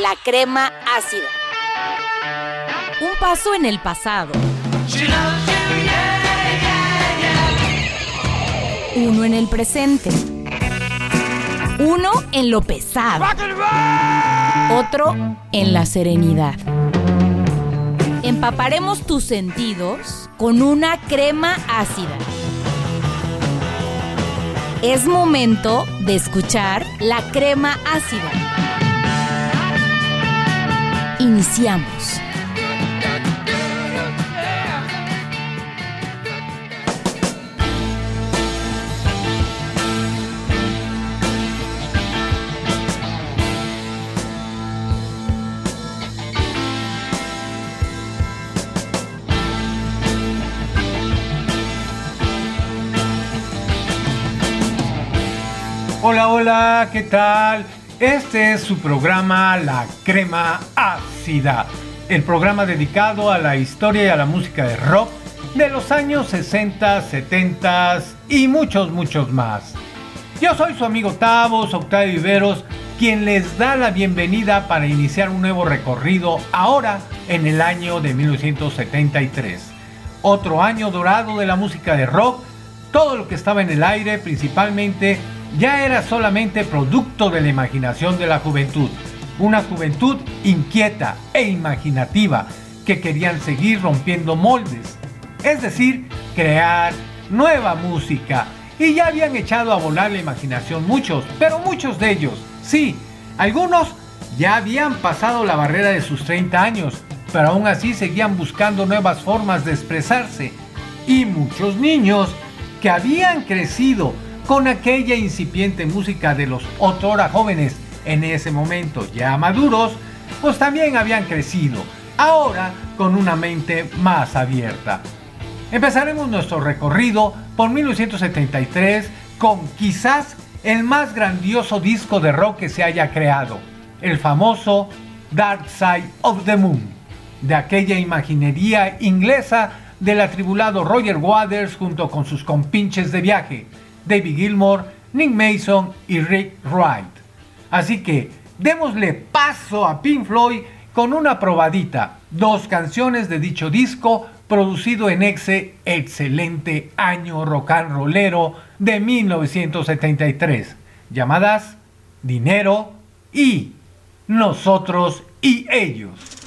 la crema ácida. Un paso en el pasado. Uno en el presente. Uno en lo pesado. Otro en la serenidad. Empaparemos tus sentidos con una crema ácida. Es momento de escuchar la crema ácida. Iniciamos. Hola, hola, ¿qué tal? Este es su programa La Crema Ácida, el programa dedicado a la historia y a la música de rock de los años 60, 70 y muchos, muchos más. Yo soy su amigo Tavos, Octavio Viveros, quien les da la bienvenida para iniciar un nuevo recorrido ahora en el año de 1973. Otro año dorado de la música de rock, todo lo que estaba en el aire, principalmente ya era solamente producto de la imaginación de la juventud, una juventud inquieta e imaginativa que querían seguir rompiendo moldes, es decir, crear nueva música. Y ya habían echado a volar la imaginación muchos, pero muchos de ellos, sí, algunos ya habían pasado la barrera de sus 30 años, pero aún así seguían buscando nuevas formas de expresarse. Y muchos niños que habían crecido con aquella incipiente música de los otrora jóvenes. En ese momento ya maduros, pues también habían crecido, ahora con una mente más abierta. Empezaremos nuestro recorrido por 1973 con quizás el más grandioso disco de rock que se haya creado, el famoso Dark Side of the Moon, de aquella imaginería inglesa del atribulado Roger Waters junto con sus compinches de viaje, David Gilmour, Nick Mason y Rick Wright. Así que démosle paso a Pink Floyd con una probadita, dos canciones de dicho disco producido en ese excelente año rock and rollero de 1973, llamadas Dinero y Nosotros y Ellos.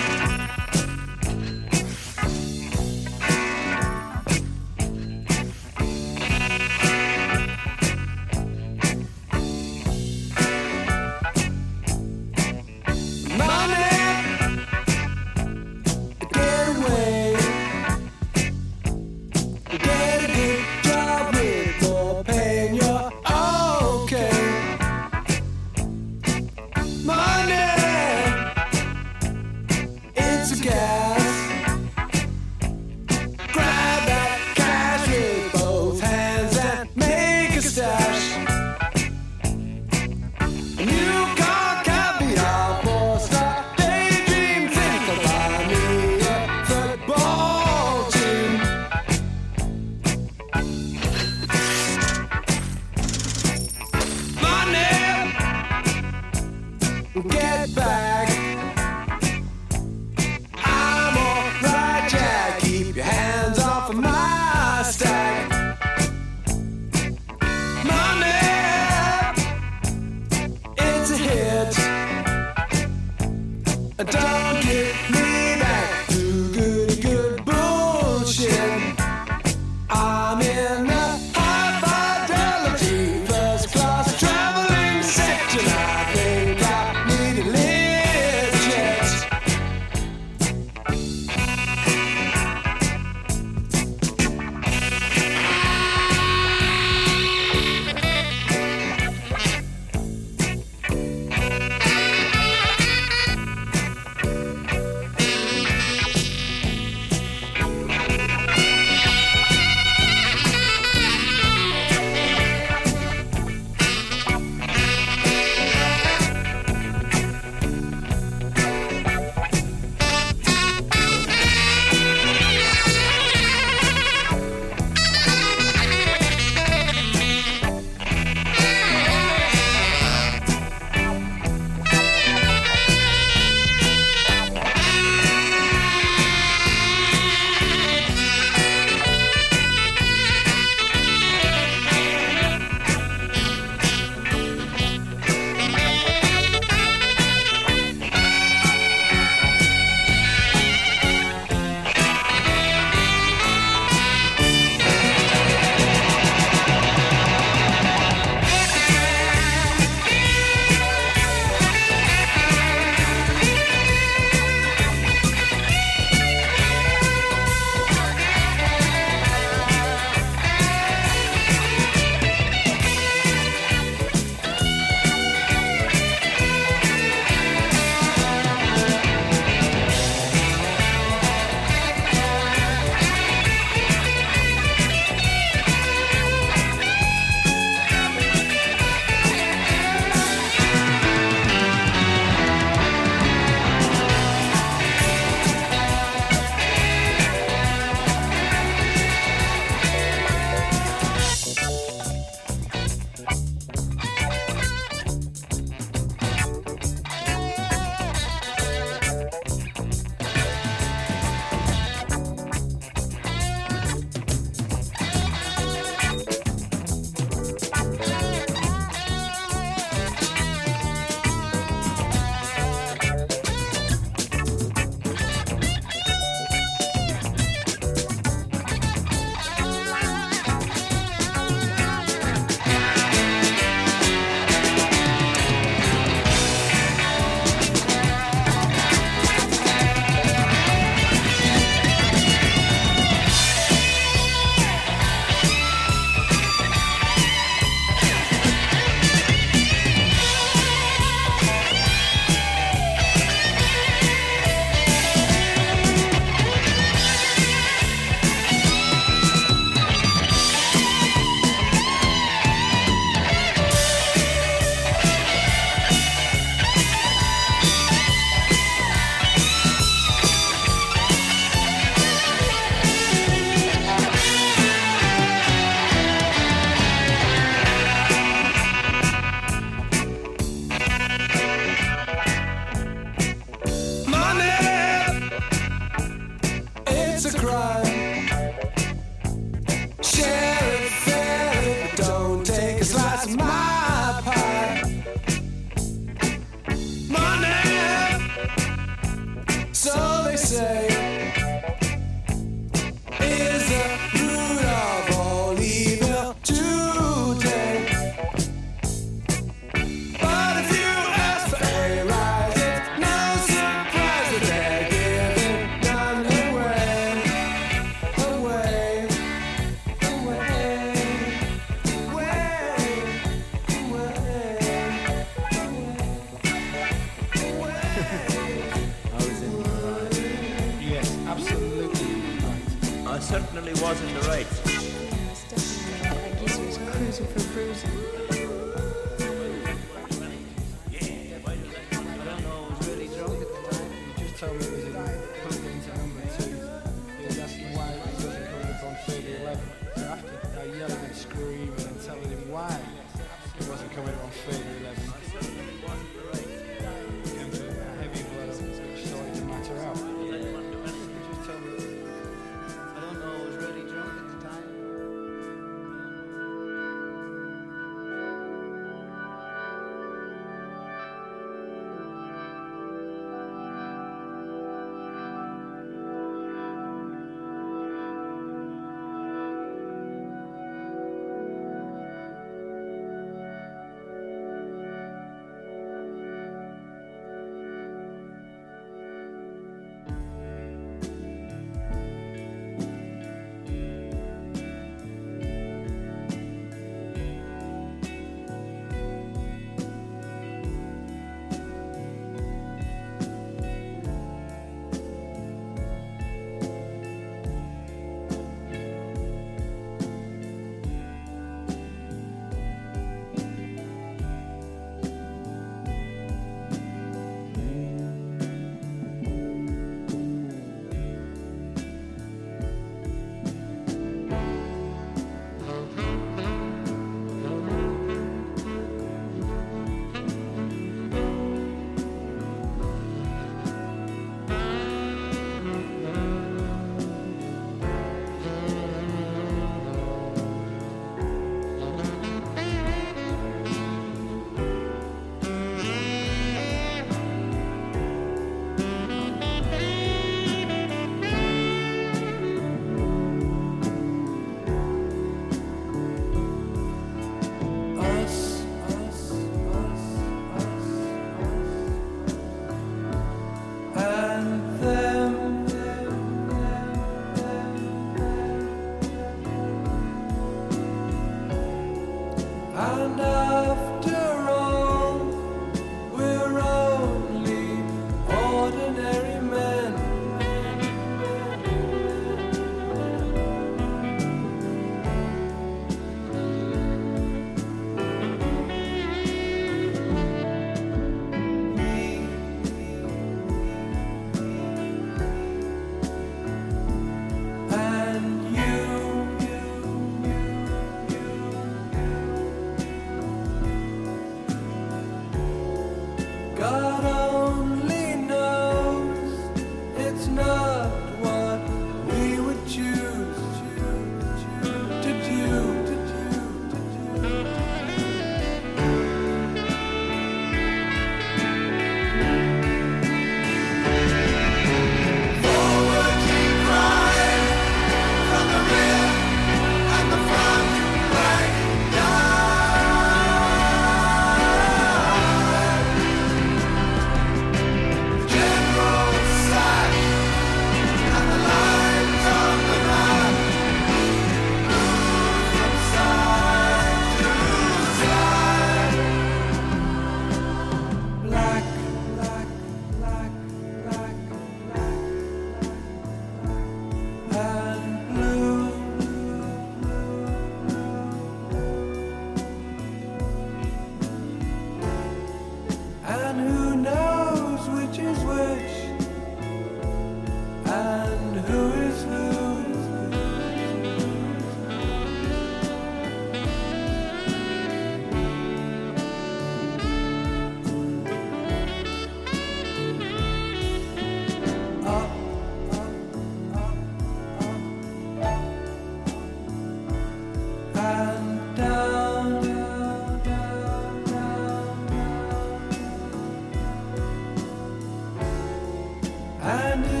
I knew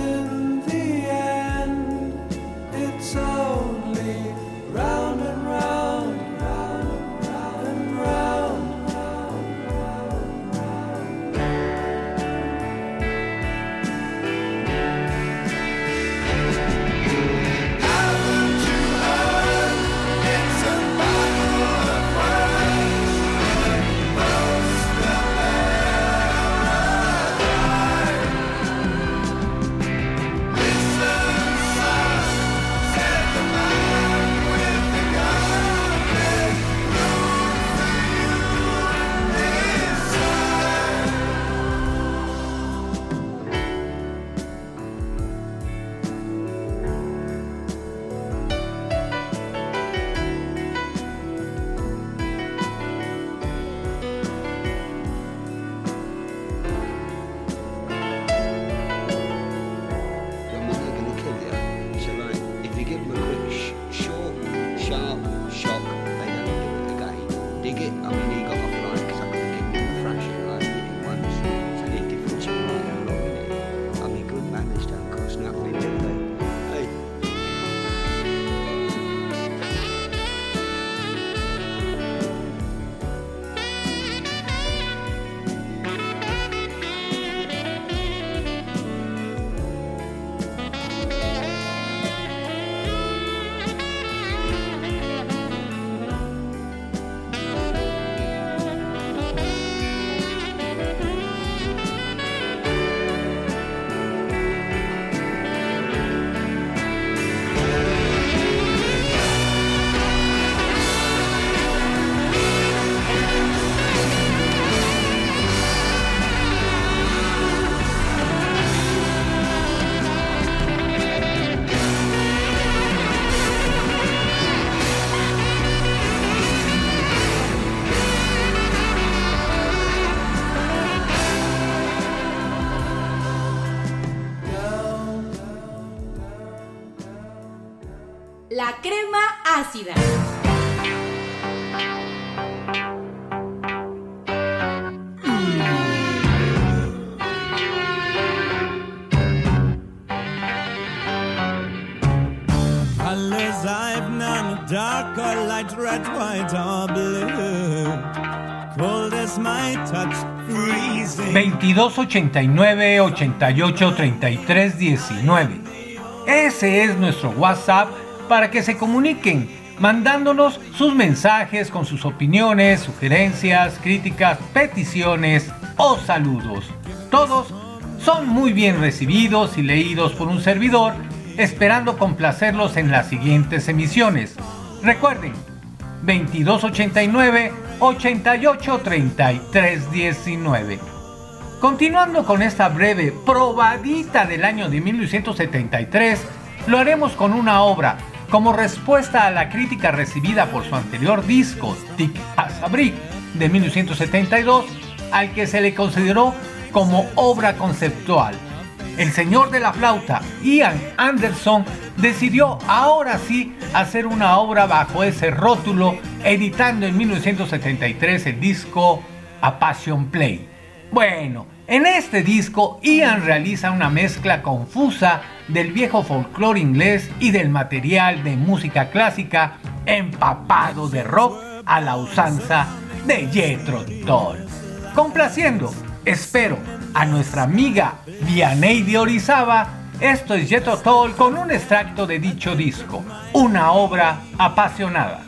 22 89 88 19. Ese es nuestro WhatsApp para que se comuniquen mandándonos sus mensajes con sus opiniones, sugerencias, críticas, peticiones o saludos. Todos son muy bien recibidos y leídos por un servidor, esperando complacerlos en las siguientes emisiones. Recuerden, 2289 88 Continuando con esta breve probadita del año de 1973, lo haremos con una obra como respuesta a la crítica recibida por su anterior disco, Tic Asabric, de 1972, al que se le consideró como obra conceptual. El señor de la flauta, Ian Anderson, decidió ahora sí hacer una obra bajo ese rótulo, editando en 1973 el disco A Passion Play. Bueno, en este disco Ian realiza una mezcla confusa del viejo folclore inglés y del material de música clásica empapado de rock a la usanza de Jethro Tull. Complaciendo, espero, a nuestra amiga Vianey de Orizaba, esto es Jethro Tull con un extracto de dicho disco, una obra apasionada.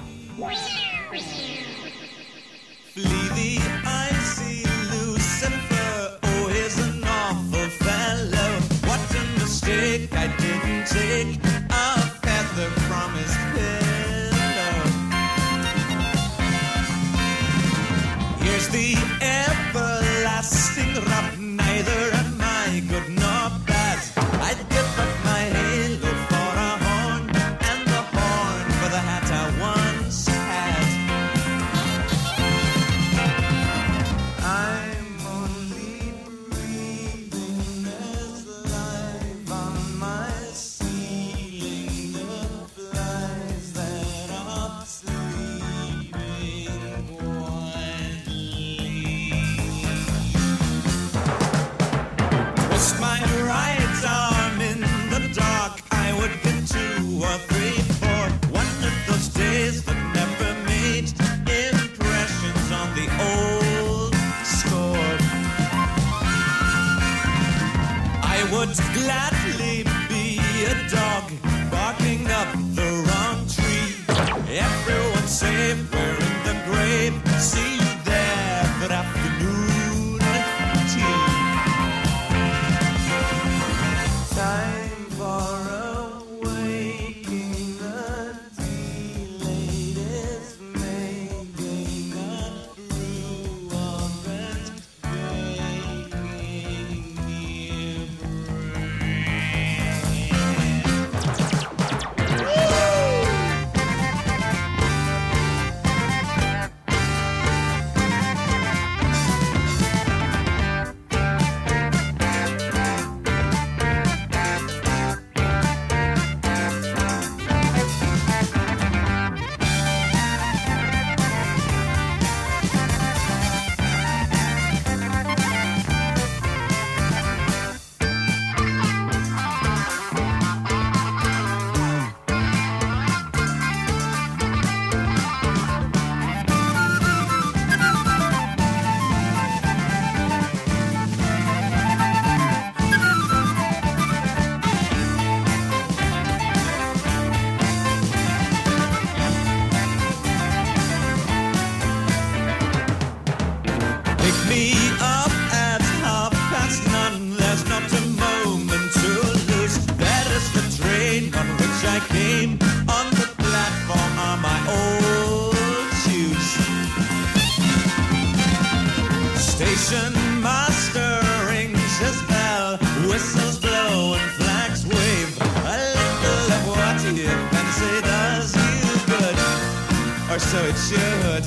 so it should.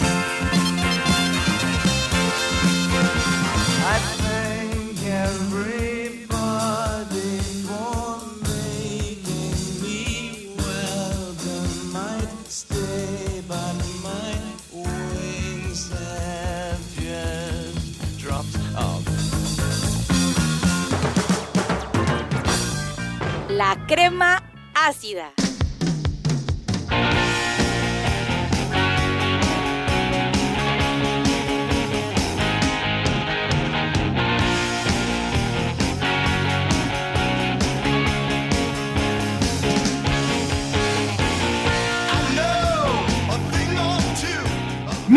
La crema ácida.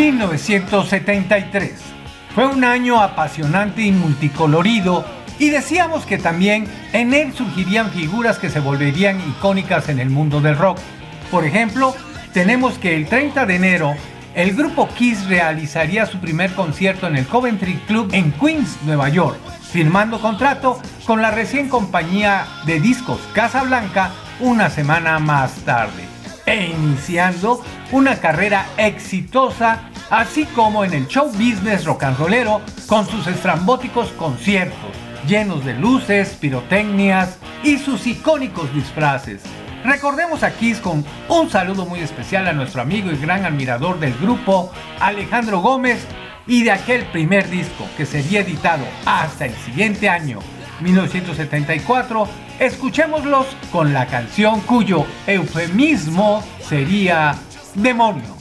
1973. Fue un año apasionante y multicolorido y decíamos que también en él surgirían figuras que se volverían icónicas en el mundo del rock. Por ejemplo, tenemos que el 30 de enero el grupo Kiss realizaría su primer concierto en el Coventry Club en Queens, Nueva York, firmando contrato con la recién compañía de discos Casablanca una semana más tarde, e iniciando una carrera exitosa así como en el show business rock and rollero con sus estrambóticos conciertos llenos de luces, pirotecnias y sus icónicos disfraces. Recordemos a Kiss con un saludo muy especial a nuestro amigo y gran admirador del grupo, Alejandro Gómez, y de aquel primer disco que sería editado hasta el siguiente año, 1974, escuchémoslos con la canción cuyo eufemismo sería Demonio.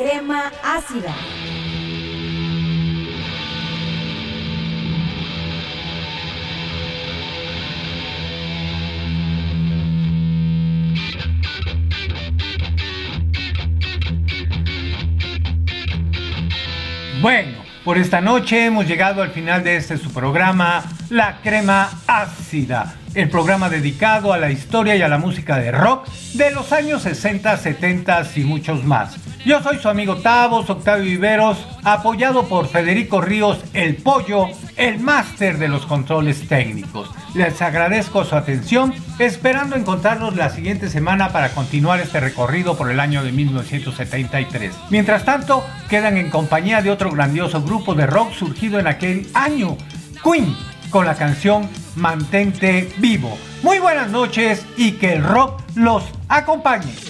Crema ácida. Bueno, por esta noche hemos llegado al final de este su programa, La Crema Ácida, el programa dedicado a la historia y a la música de rock de los años 60, 70 y muchos más. Yo soy su amigo Tavos, Octavio Viveros, apoyado por Federico Ríos, el pollo, el máster de los controles técnicos. Les agradezco su atención, esperando encontrarnos la siguiente semana para continuar este recorrido por el año de 1973. Mientras tanto, quedan en compañía de otro grandioso grupo de rock surgido en aquel año, Queen, con la canción Mantente Vivo. Muy buenas noches y que el rock los acompañe.